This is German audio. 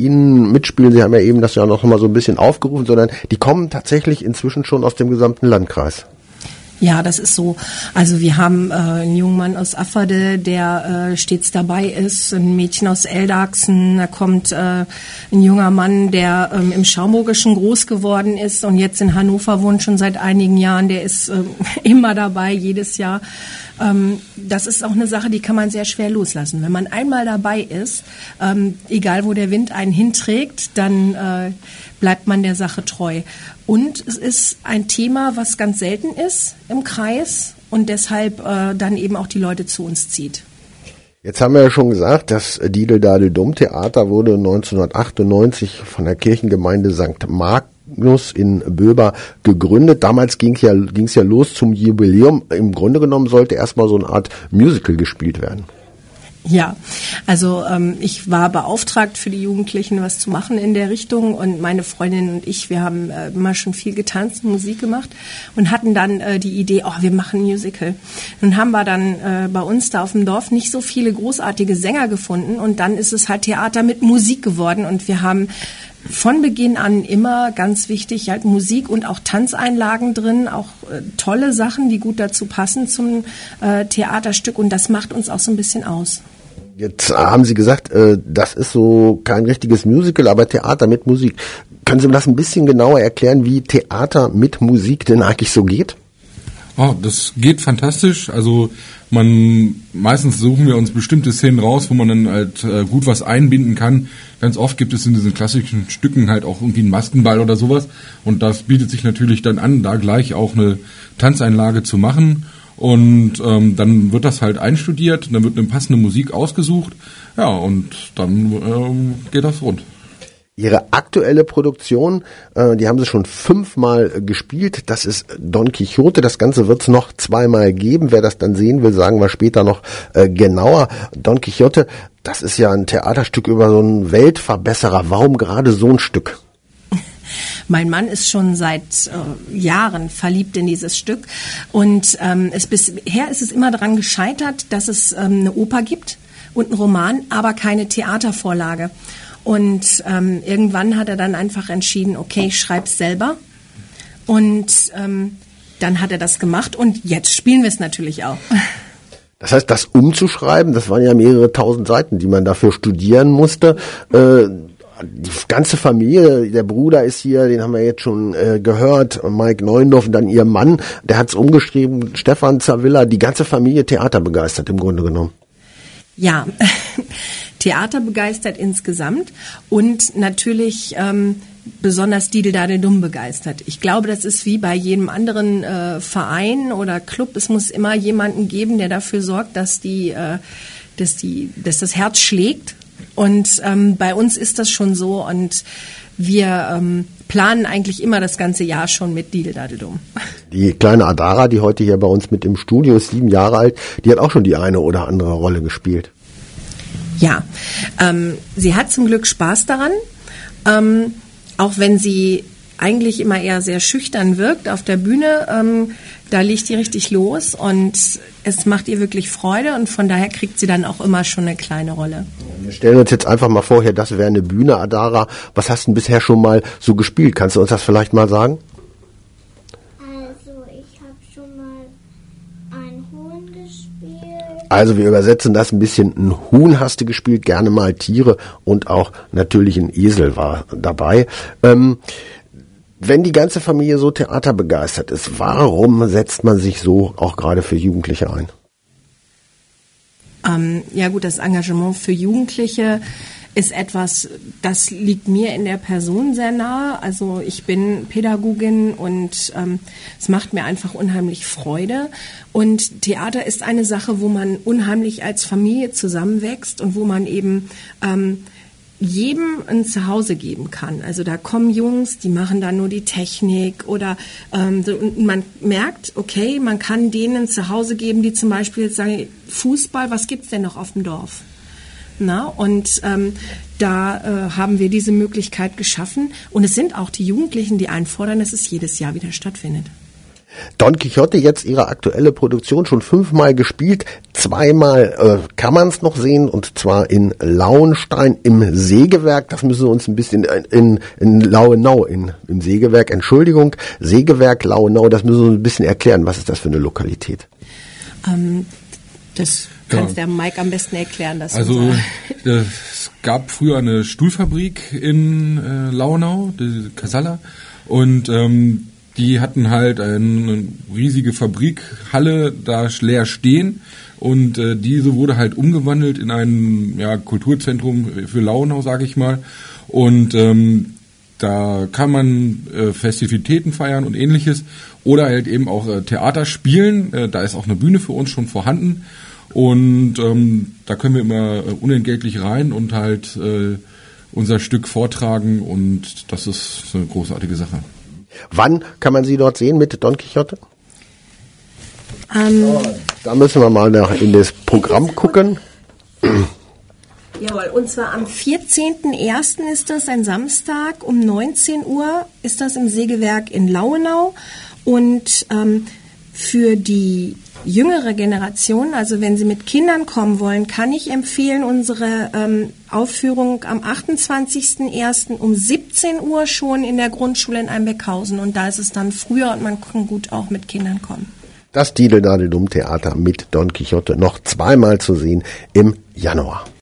Ihnen mitspielen. Sie haben ja eben das ja noch mal so ein bisschen aufgerufen, sondern die kommen tatsächlich inzwischen schon aus dem gesamten Landkreis. Ja, das ist so. Also wir haben äh, einen jungen Mann aus Afferde, der äh, stets dabei ist, ein Mädchen aus Eldachsen, da kommt äh, ein junger Mann, der ähm, im Schaumburgischen groß geworden ist und jetzt in Hannover wohnt schon seit einigen Jahren, der ist äh, immer dabei, jedes Jahr. Ähm, das ist auch eine Sache, die kann man sehr schwer loslassen. Wenn man einmal dabei ist, ähm, egal wo der Wind einen hinträgt, dann äh, bleibt man der Sache treu. Und es ist ein Thema, was ganz selten ist im Kreis und deshalb äh, dann eben auch die Leute zu uns zieht. Jetzt haben wir ja schon gesagt, das Didel-Dadel-Dumm-Theater wurde 1998 von der Kirchengemeinde St. Magnus in Böber gegründet. Damals ging es ja, ja los zum Jubiläum. Im Grunde genommen sollte erstmal so eine Art Musical gespielt werden. Ja, also ähm, ich war beauftragt für die Jugendlichen was zu machen in der Richtung und meine Freundin und ich, wir haben äh, immer schon viel getanzt und Musik gemacht und hatten dann äh, die Idee, oh, wir machen ein Musical. Nun haben wir dann äh, bei uns da auf dem Dorf nicht so viele großartige Sänger gefunden und dann ist es halt Theater mit Musik geworden und wir haben von Beginn an immer ganz wichtig, halt Musik und auch Tanzeinlagen drin, auch äh, tolle Sachen, die gut dazu passen zum äh, Theaterstück und das macht uns auch so ein bisschen aus. Jetzt haben Sie gesagt, äh, das ist so kein richtiges Musical, aber Theater mit Musik. Können Sie mir das ein bisschen genauer erklären, wie Theater mit Musik denn eigentlich so geht? Oh, das geht fantastisch. Also man meistens suchen wir uns bestimmte Szenen raus, wo man dann halt äh, gut was einbinden kann. Ganz oft gibt es in diesen klassischen Stücken halt auch irgendwie einen Maskenball oder sowas. Und das bietet sich natürlich dann an, da gleich auch eine Tanzeinlage zu machen. Und ähm, dann wird das halt einstudiert, dann wird eine passende Musik ausgesucht. Ja, und dann ähm, geht das rund. Ihre aktuelle Produktion, äh, die haben sie schon fünfmal äh, gespielt. Das ist Don Quixote. Das Ganze wird es noch zweimal geben. Wer das dann sehen will, sagen wir später noch äh, genauer. Don Quixote, das ist ja ein Theaterstück über so einen Weltverbesserer. Warum gerade so ein Stück? Mein Mann ist schon seit äh, Jahren verliebt in dieses Stück und ähm, es bisher ist es immer daran gescheitert, dass es ähm, eine Oper gibt und einen Roman, aber keine Theatervorlage. Und ähm, irgendwann hat er dann einfach entschieden, okay, ich schreib's selber. Und ähm, dann hat er das gemacht und jetzt spielen wir es natürlich auch. Das heißt, das umzuschreiben, das waren ja mehrere tausend Seiten, die man dafür studieren musste. Äh, die ganze Familie, der Bruder ist hier, den haben wir jetzt schon äh, gehört, Mike Neundorf und dann ihr Mann, der hat's umgeschrieben, Stefan Zavilla, die ganze Familie theaterbegeistert im Grunde genommen. Ja, Theater begeistert insgesamt und natürlich ähm, besonders Dideldade-Dumm begeistert. Ich glaube, das ist wie bei jedem anderen äh, Verein oder Club. Es muss immer jemanden geben, der dafür sorgt, dass die, äh, dass die, dass das Herz schlägt. Und ähm, bei uns ist das schon so und wir ähm, planen eigentlich immer das ganze Jahr schon mit Dideldadedum. Die kleine Adara, die heute hier bei uns mit im Studio ist, sieben Jahre alt, die hat auch schon die eine oder andere Rolle gespielt. Ja, ähm, sie hat zum Glück Spaß daran, ähm, auch wenn sie eigentlich immer eher sehr schüchtern wirkt auf der Bühne. Ähm, da legt die richtig los und es macht ihr wirklich Freude und von daher kriegt sie dann auch immer schon eine kleine Rolle. Wir stellen uns jetzt einfach mal vor, hier, das wäre eine Bühne, Adara. Was hast du denn bisher schon mal so gespielt? Kannst du uns das vielleicht mal sagen? Also wir übersetzen das ein bisschen. Ein Huhn hast du gespielt, gerne mal Tiere und auch natürlich ein Esel war dabei. Ähm, wenn die ganze Familie so theaterbegeistert ist, warum setzt man sich so auch gerade für Jugendliche ein? Ähm, ja gut, das Engagement für Jugendliche ist etwas, das liegt mir in der Person sehr nahe. Also ich bin Pädagogin und ähm, es macht mir einfach unheimlich Freude. Und Theater ist eine Sache, wo man unheimlich als Familie zusammenwächst und wo man eben ähm, jedem ein Zuhause geben kann. Also da kommen Jungs, die machen da nur die Technik oder ähm, man merkt, okay, man kann denen ein Zuhause geben, die zum Beispiel jetzt sagen, Fußball, was gibt's denn noch auf dem Dorf? Na, und ähm, da äh, haben wir diese Möglichkeit geschaffen. Und es sind auch die Jugendlichen, die einfordern, dass es jedes Jahr wieder stattfindet. Don Quixote jetzt ihre aktuelle Produktion schon fünfmal gespielt, zweimal äh, kann man es noch sehen und zwar in Lauenstein im Sägewerk. Das müssen wir uns ein bisschen in, in, Lauenau, in, im Sägewerk, Entschuldigung, Sägewerk Lauenau, das müssen wir uns ein bisschen erklären. Was ist das für eine Lokalität? Ähm, das kannst ja. der Mike am besten erklären. Das also es gab früher eine Stuhlfabrik in äh, Launau, die Casalla, und ähm, die hatten halt eine riesige Fabrikhalle da leer stehen und äh, diese wurde halt umgewandelt in ein ja, Kulturzentrum für Launau, sage ich mal. Und ähm, da kann man äh, Festivitäten feiern und ähnliches oder halt eben auch äh, Theater spielen. Äh, da ist auch eine Bühne für uns schon vorhanden und ähm, da können wir immer äh, unentgeltlich rein und halt äh, unser Stück vortragen und das ist eine großartige Sache. Wann kann man Sie dort sehen mit Don Quixote? Ähm, da müssen wir mal nach in das Programm gucken. Jawohl, und zwar am 14.01. ist das ein Samstag um 19 Uhr ist das im Sägewerk in Lauenau und ähm, für die jüngere Generation, also wenn Sie mit Kindern kommen wollen, kann ich empfehlen unsere ähm, Aufführung am 28.01. um 17 Uhr schon in der Grundschule in Einbeckhausen. Und da ist es dann früher und man kann gut auch mit Kindern kommen. Das Dideldum Theater mit Don Quixote noch zweimal zu sehen im Januar.